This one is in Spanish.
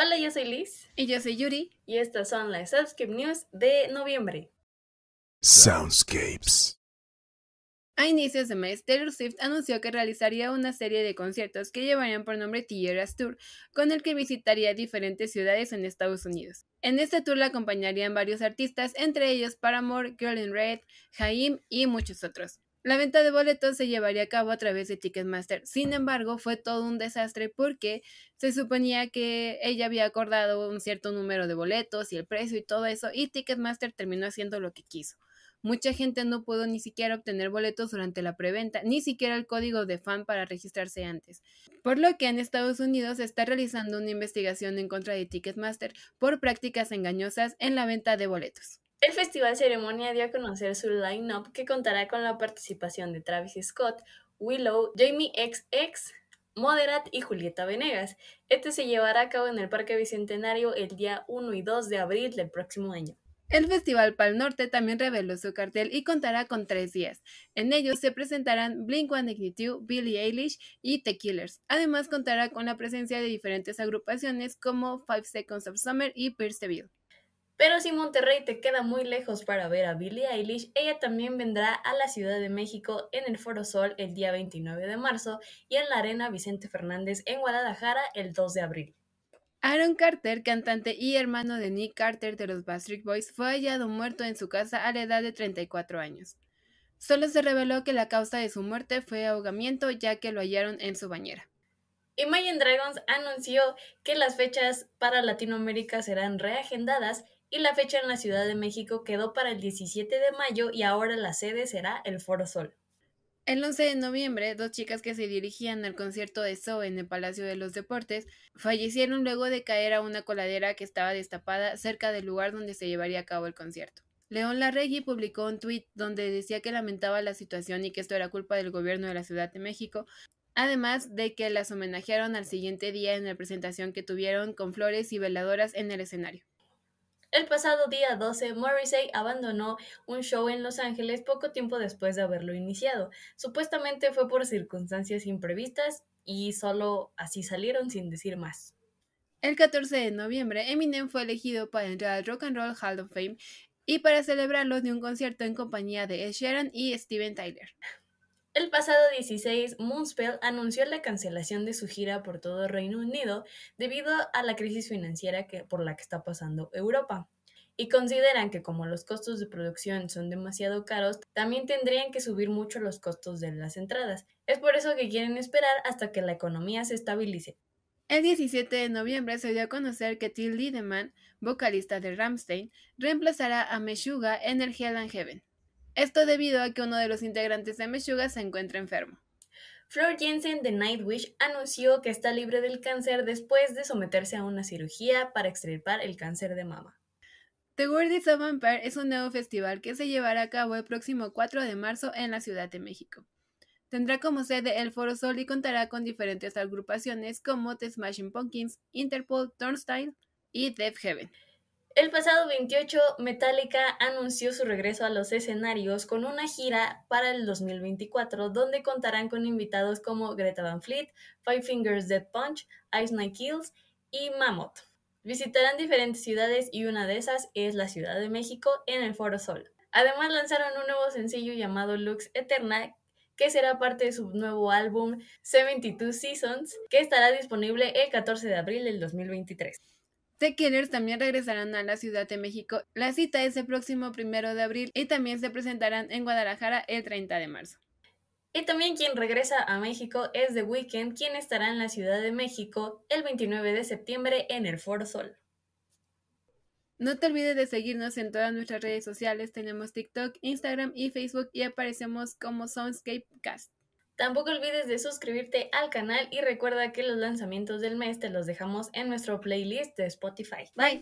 Hola, yo soy Liz. Y yo soy Yuri. Y estas son las Soundscape News de noviembre. Soundscapes. A inicios de mes, Taylor Swift anunció que realizaría una serie de conciertos que llevarían por nombre Tierras Tour, con el que visitaría diferentes ciudades en Estados Unidos. En este tour la acompañarían varios artistas, entre ellos Paramore, Girl in Red, Haim y muchos otros. La venta de boletos se llevaría a cabo a través de Ticketmaster. Sin embargo, fue todo un desastre porque se suponía que ella había acordado un cierto número de boletos y el precio y todo eso, y Ticketmaster terminó haciendo lo que quiso. Mucha gente no pudo ni siquiera obtener boletos durante la preventa, ni siquiera el código de fan para registrarse antes. Por lo que en Estados Unidos se está realizando una investigación en contra de Ticketmaster por prácticas engañosas en la venta de boletos. El Festival Ceremonia dio a conocer su line-up que contará con la participación de Travis Scott, Willow, Jamie XX, Moderat y Julieta Venegas. Este se llevará a cabo en el Parque Bicentenario el día 1 y 2 de abril del próximo año. El Festival Pal Norte también reveló su cartel y contará con tres días. En ellos se presentarán Blink-182, Billie Eilish y The Killers. Además contará con la presencia de diferentes agrupaciones como Five Seconds of Summer y Pierce pero si Monterrey te queda muy lejos para ver a Billie Eilish, ella también vendrá a la Ciudad de México en el Foro Sol el día 29 de marzo y en la Arena Vicente Fernández en Guadalajara el 2 de abril. Aaron Carter, cantante y hermano de Nick Carter de los Backstreet Boys, fue hallado muerto en su casa a la edad de 34 años. Solo se reveló que la causa de su muerte fue ahogamiento ya que lo hallaron en su bañera. Imagine Dragons anunció que las fechas para Latinoamérica serán reagendadas y la fecha en la Ciudad de México quedó para el 17 de mayo y ahora la sede será el Foro Sol. El 11 de noviembre, dos chicas que se dirigían al concierto de Zoe en el Palacio de los Deportes fallecieron luego de caer a una coladera que estaba destapada cerca del lugar donde se llevaría a cabo el concierto. León Larregui publicó un tuit donde decía que lamentaba la situación y que esto era culpa del gobierno de la Ciudad de México, además de que las homenajearon al siguiente día en la presentación que tuvieron con flores y veladoras en el escenario. El pasado día 12, Morrissey abandonó un show en Los Ángeles poco tiempo después de haberlo iniciado. Supuestamente fue por circunstancias imprevistas y solo así salieron sin decir más. El 14 de noviembre, Eminem fue elegido para entrar al Rock and Roll Hall of Fame y para celebrarlo de un concierto en compañía de Ed Sheeran y Steven Tyler. El pasado 16, Moonspell anunció la cancelación de su gira por todo Reino Unido debido a la crisis financiera que, por la que está pasando Europa. Y consideran que como los costos de producción son demasiado caros, también tendrían que subir mucho los costos de las entradas. Es por eso que quieren esperar hasta que la economía se estabilice. El 17 de noviembre se dio a conocer que Till Lindemann, vocalista de Ramstein, reemplazará a Meshuga en el Hell Heaven. Esto debido a que uno de los integrantes de Meshuggah se encuentra enfermo. Flor Jensen de Nightwish anunció que está libre del cáncer después de someterse a una cirugía para extirpar el cáncer de mama. The World is a Vampire es un nuevo festival que se llevará a cabo el próximo 4 de marzo en la Ciudad de México. Tendrá como sede el Foro Sol y contará con diferentes agrupaciones como The Smashing Pumpkins, Interpol, Turnstile y Death Heaven. El pasado 28, Metallica anunció su regreso a los escenarios con una gira para el 2024, donde contarán con invitados como Greta Van Fleet, Five Fingers Dead Punch, Ice Nine Kills y Mammoth. Visitarán diferentes ciudades y una de esas es la Ciudad de México en el Foro Sol. Además lanzaron un nuevo sencillo llamado Lux Eterna que será parte de su nuevo álbum 72 Seasons, que estará disponible el 14 de abril del 2023. The Killers también regresarán a la Ciudad de México. La cita es el próximo primero de abril y también se presentarán en Guadalajara el 30 de marzo. Y también quien regresa a México es The Weeknd, quien estará en la Ciudad de México el 29 de septiembre en el Foro Sol. No te olvides de seguirnos en todas nuestras redes sociales. Tenemos TikTok, Instagram y Facebook y aparecemos como Soundscape Cast. Tampoco olvides de suscribirte al canal y recuerda que los lanzamientos del mes te los dejamos en nuestro playlist de Spotify. Bye.